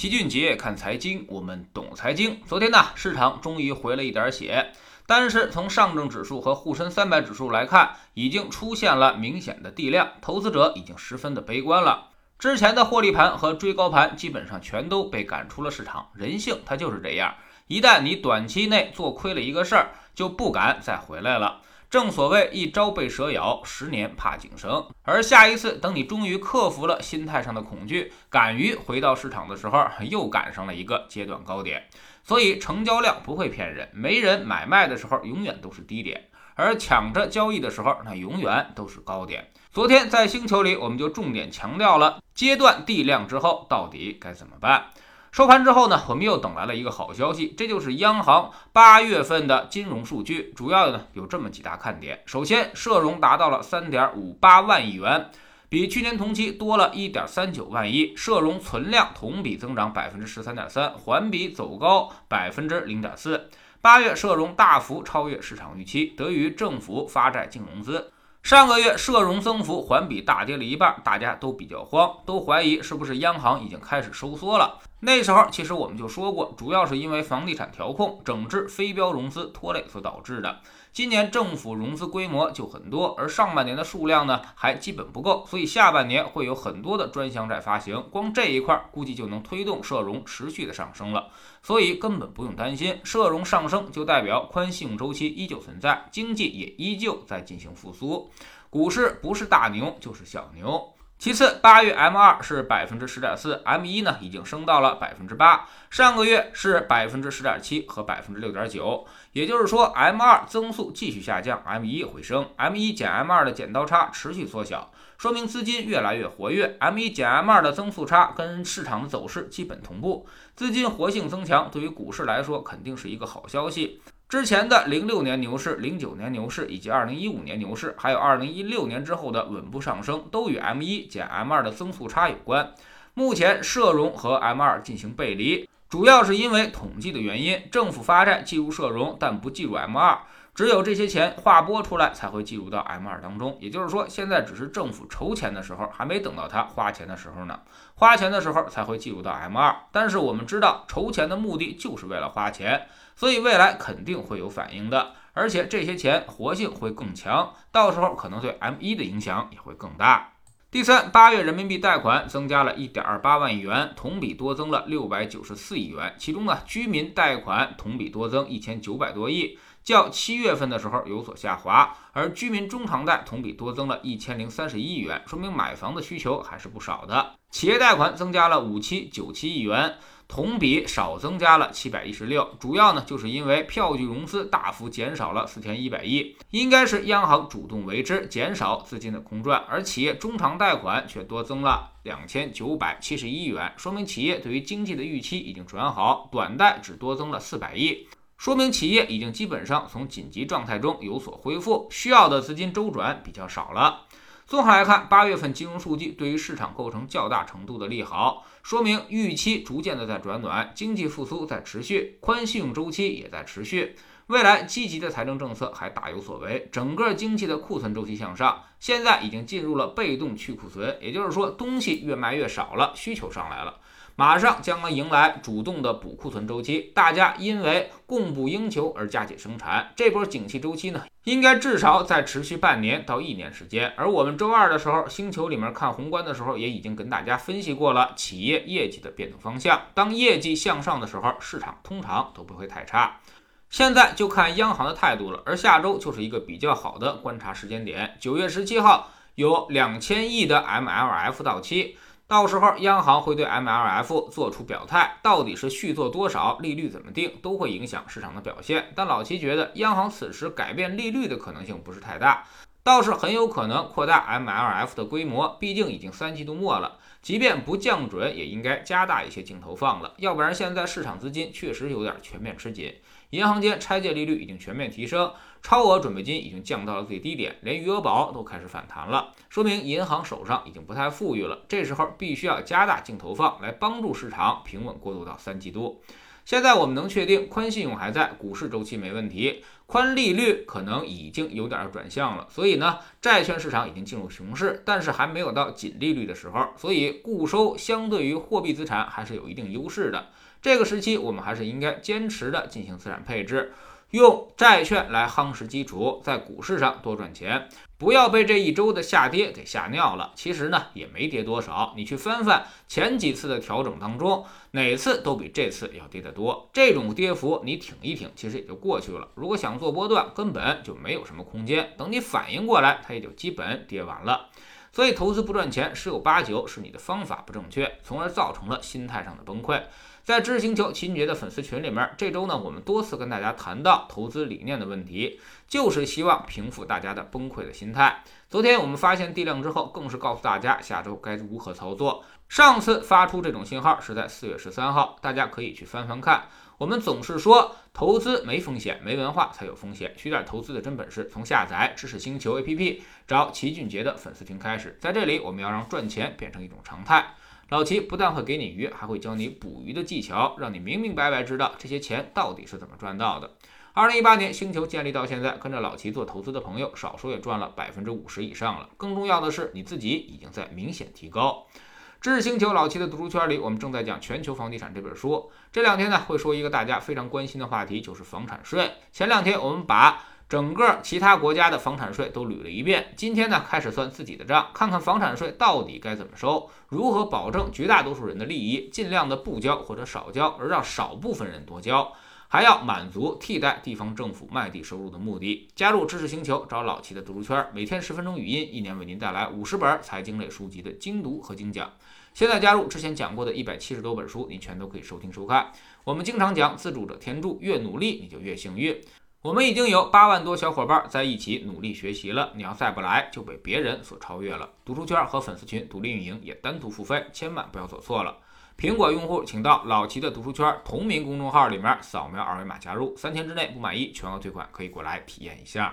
齐俊杰看财经，我们懂财经。昨天呢，市场终于回了一点血，但是从上证指数和沪深三百指数来看，已经出现了明显的地量，投资者已经十分的悲观了。之前的获利盘和追高盘基本上全都被赶出了市场。人性它就是这样，一旦你短期内做亏了一个事儿，就不敢再回来了。正所谓一朝被蛇咬，十年怕井绳。而下一次，等你终于克服了心态上的恐惧，敢于回到市场的时候，又赶上了一个阶段高点。所以成交量不会骗人，没人买卖的时候，永远都是低点；而抢着交易的时候，那永远都是高点。昨天在星球里，我们就重点强调了阶段地量之后到底该怎么办。收盘之后呢，我们又等来了一个好消息，这就是央行八月份的金融数据，主要呢有这么几大看点。首先，社融达到了三点五八万亿元，比去年同期多了一点三九万亿，社融存量同比增长百分之十三点三，环比走高百分之零点四。八月社融大幅超越市场预期，得益于政府发债净融资。上个月社融增幅环比大跌了一半，大家都比较慌，都怀疑是不是央行已经开始收缩了。那时候其实我们就说过，主要是因为房地产调控、整治非标融资拖累所导致的。今年政府融资规模就很多，而上半年的数量呢还基本不够，所以下半年会有很多的专项债发行，光这一块估计就能推动社融持续的上升了。所以根本不用担心，社融上升就代表宽信用周期依旧存在，经济也依旧在进行复苏，股市不是大牛就是小牛。其次，八月 M 二是百分之十点四，M 一呢已经升到了百分之八，上个月是百分之十点七和百分之六点九，也就是说 M 二增速继续下降，M 一回升，M 一减 M 二的剪刀差持续缩小，说明资金越来越活跃，M 一减 M 二的增速差跟市场的走势基本同步，资金活性增强，对于股市来说肯定是一个好消息。之前的零六年牛市、零九年牛市以及二零一五年牛市，还有二零一六年之后的稳步上升，都与 M 一减 M 二的增速差有关。目前社融和 M 二进行背离，主要是因为统计的原因，政府发债计入社融，但不计入 M 二。只有这些钱划拨出来才会计入到 M 二当中，也就是说，现在只是政府筹钱的时候，还没等到他花钱的时候呢。花钱的时候才会计入到 M 二。但是我们知道，筹钱的目的就是为了花钱，所以未来肯定会有反应的，而且这些钱活性会更强，到时候可能对 M 一的影响也会更大。第三，八月人民币贷款增加了一点二八万亿元，同比多增了六百九十四亿元，其中呢，居民贷款同比多增一千九百多亿。较七月份的时候有所下滑，而居民中长贷同比多增了一千零三十一亿元，说明买房的需求还是不少的。企业贷款增加了五七九七亿元，同比少增加了七百一十六，主要呢就是因为票据融资大幅减少了四千一百亿，应该是央行主动为之，减少资金的空转，而企业中长贷款却多增了两千九百七十一元，说明企业对于经济的预期已经转好，短贷只多增了四百亿。说明企业已经基本上从紧急状态中有所恢复，需要的资金周转比较少了。综合来看，八月份金融数据对于市场构成较大程度的利好，说明预期逐渐的在转暖，经济复苏在持续，宽信用周期也在持续，未来积极的财政政策还大有所为，整个经济的库存周期向上，现在已经进入了被动去库存，也就是说东西越卖越少了，需求上来了。马上将能迎来主动的补库存周期，大家因为供不应求而加紧生产，这波景气周期呢，应该至少再持续半年到一年时间。而我们周二的时候，星球里面看宏观的时候，也已经跟大家分析过了企业业绩的变动方向。当业绩向上的时候，市场通常都不会太差。现在就看央行的态度了，而下周就是一个比较好的观察时间点。九月十七号有两千亿的 MLF 到期。到时候央行会对 MLF 做出表态，到底是续做多少，利率怎么定，都会影响市场的表现。但老齐觉得，央行此时改变利率的可能性不是太大，倒是很有可能扩大 MLF 的规模。毕竟已经三季度末了，即便不降准，也应该加大一些净投放了。要不然现在市场资金确实有点全面吃紧。银行间拆借利率已经全面提升，超额准备金已经降到了最低点，连余额宝都开始反弹了，说明银行手上已经不太富裕了。这时候必须要加大净投放，来帮助市场平稳过渡到三季度。现在我们能确定宽信用还在，股市周期没问题，宽利率可能已经有点转向了，所以呢，债券市场已经进入熊市，但是还没有到紧利率的时候，所以固收相对于货币资产还是有一定优势的。这个时期我们还是应该坚持的进行资产配置。用债券来夯实基础，在股市上多赚钱，不要被这一周的下跌给吓尿了。其实呢，也没跌多少。你去翻翻前几次的调整当中，哪次都比这次要跌得多。这种跌幅你挺一挺，其实也就过去了。如果想做波段，根本就没有什么空间。等你反应过来，它也就基本跌完了。所以投资不赚钱，十有八九是你的方法不正确，从而造成了心态上的崩溃。在知识星球秦杰的粉丝群里面，这周呢，我们多次跟大家谈到投资理念的问题，就是希望平复大家的崩溃的心态。昨天我们发现地量之后，更是告诉大家下周该如何操作。上次发出这种信号是在四月十三号，大家可以去翻翻看。我们总是说投资没风险，没文化才有风险。学点投资的真本事，从下载知识星球 APP，找齐俊杰的粉丝群开始。在这里，我们要让赚钱变成一种常态。老齐不但会给你鱼，还会教你捕鱼的技巧，让你明明白白知道这些钱到底是怎么赚到的。二零一八年星球建立到现在，跟着老齐做投资的朋友，少说也赚了百分之五十以上了。更重要的是，你自己已经在明显提高。知识星球老齐的读书圈里，我们正在讲《全球房地产》这本书。这两天呢，会说一个大家非常关心的话题，就是房产税。前两天我们把。整个其他国家的房产税都捋了一遍，今天呢开始算自己的账，看看房产税到底该怎么收，如何保证绝大多数人的利益，尽量的不交或者少交，而让少部分人多交，还要满足替代地方政府卖地收入的目的。加入知识星球，找老齐的读书圈，每天十分钟语音，一年为您带来五十本财经类书籍的精读和精讲。现在加入之前讲过的一百七十多本书，您全都可以收听收看。我们经常讲自主者天助，越努力你就越幸运。我们已经有八万多小伙伴在一起努力学习了，你要再不来就被别人所超越了。读书圈和粉丝群独立运营也单独付费，千万不要走错了。苹果用户请到老齐的读书圈同名公众号里面扫描二维码加入，三天之内不满意全额退款，可以过来体验一下。